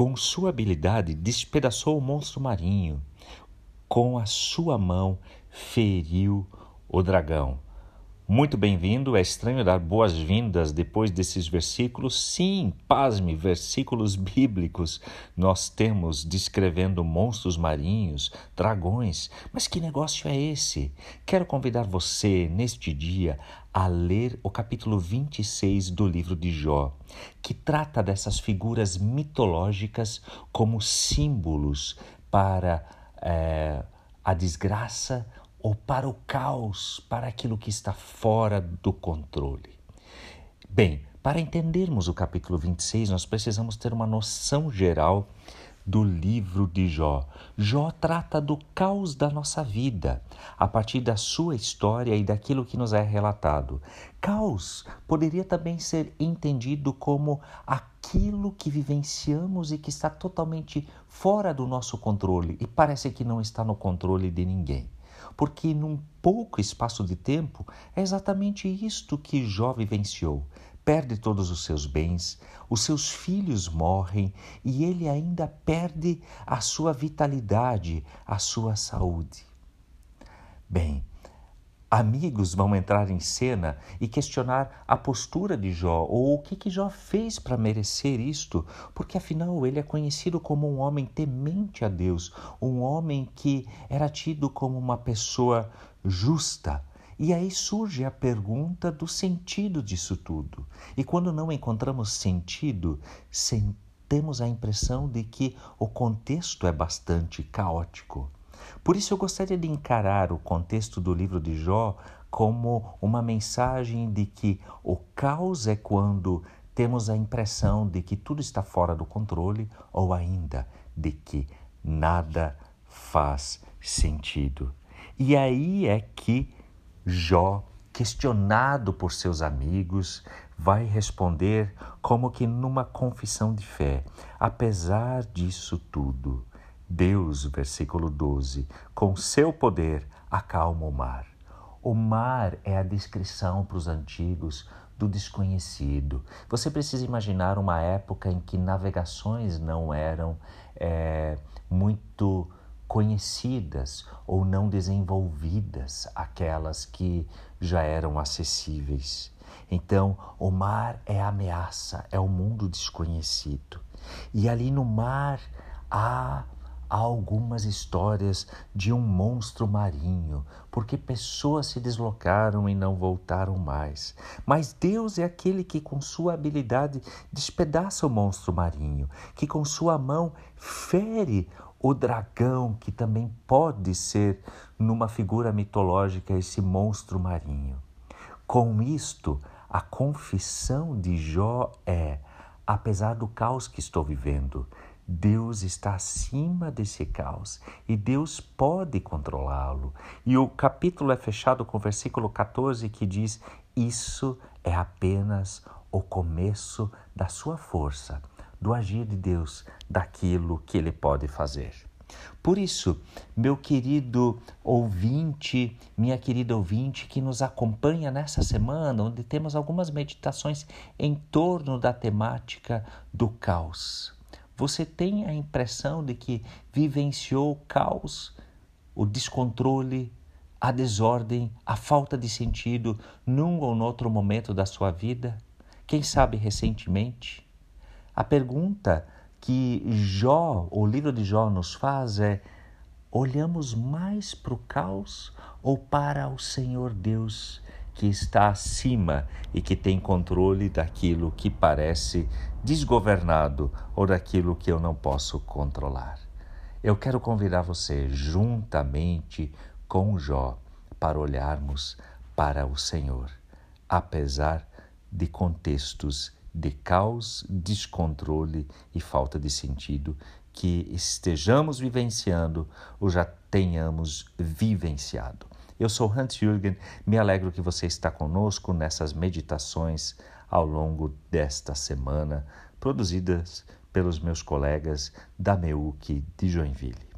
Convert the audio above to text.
Com sua habilidade, despedaçou o monstro marinho. Com a sua mão, feriu o dragão. Muito bem-vindo. É estranho dar boas-vindas depois desses versículos. Sim, pasme, versículos bíblicos nós temos descrevendo monstros marinhos, dragões. Mas que negócio é esse? Quero convidar você, neste dia, a ler o capítulo 26 do livro de Jó, que trata dessas figuras mitológicas como símbolos para é, a desgraça ou para o caos, para aquilo que está fora do controle. Bem, para entendermos o capítulo 26, nós precisamos ter uma noção geral do livro de Jó. Jó trata do caos da nossa vida, a partir da sua história e daquilo que nos é relatado. Caos poderia também ser entendido como aquilo que vivenciamos e que está totalmente fora do nosso controle e parece que não está no controle de ninguém. Porque num pouco espaço de tempo é exatamente isto que Jó vivenciou perde todos os seus bens, os seus filhos morrem e ele ainda perde a sua vitalidade, a sua saúde. Bem, amigos vão entrar em cena e questionar a postura de Jó ou o que, que Jó fez para merecer isto, porque afinal ele é conhecido como um homem temente a Deus, um homem que era tido como uma pessoa justa, e aí surge a pergunta do sentido disso tudo. E quando não encontramos sentido, temos a impressão de que o contexto é bastante caótico. Por isso eu gostaria de encarar o contexto do livro de Jó como uma mensagem de que o caos é quando temos a impressão de que tudo está fora do controle ou ainda de que nada faz sentido. E aí é que Jó, questionado por seus amigos, vai responder como que numa confissão de fé: apesar disso tudo, Deus, versículo 12, com seu poder acalma o mar. O mar é a descrição para os antigos do desconhecido. Você precisa imaginar uma época em que navegações não eram é, muito conhecidas ou não desenvolvidas, aquelas que já eram acessíveis. Então, o mar é a ameaça, é o mundo desconhecido. E ali no mar há há algumas histórias de um monstro marinho, porque pessoas se deslocaram e não voltaram mais. Mas Deus é aquele que, com sua habilidade, despedaça o monstro marinho, que com sua mão fere o dragão, que também pode ser, numa figura mitológica, esse monstro marinho. Com isto, a confissão de Jó é: apesar do caos que estou vivendo, Deus está acima desse caos e Deus pode controlá-lo. E o capítulo é fechado com o versículo 14 que diz: Isso é apenas o começo da sua força, do agir de Deus, daquilo que ele pode fazer. Por isso, meu querido ouvinte, minha querida ouvinte que nos acompanha nessa semana, onde temos algumas meditações em torno da temática do caos. Você tem a impressão de que vivenciou o caos, o descontrole, a desordem, a falta de sentido num ou outro momento da sua vida? Quem sabe recentemente? A pergunta que Jó, o livro de Jó nos faz é: olhamos mais para o caos ou para o Senhor Deus que está acima e que tem controle daquilo que parece desgovernado ou daquilo que eu não posso controlar. Eu quero convidar você, juntamente com Jó, para olharmos para o Senhor, apesar de contextos de caos, descontrole e falta de sentido que estejamos vivenciando ou já tenhamos vivenciado. Eu sou Hans Jürgen, me alegro que você está conosco nessas meditações ao longo desta semana, produzidas pelos meus colegas da MEUC de Joinville.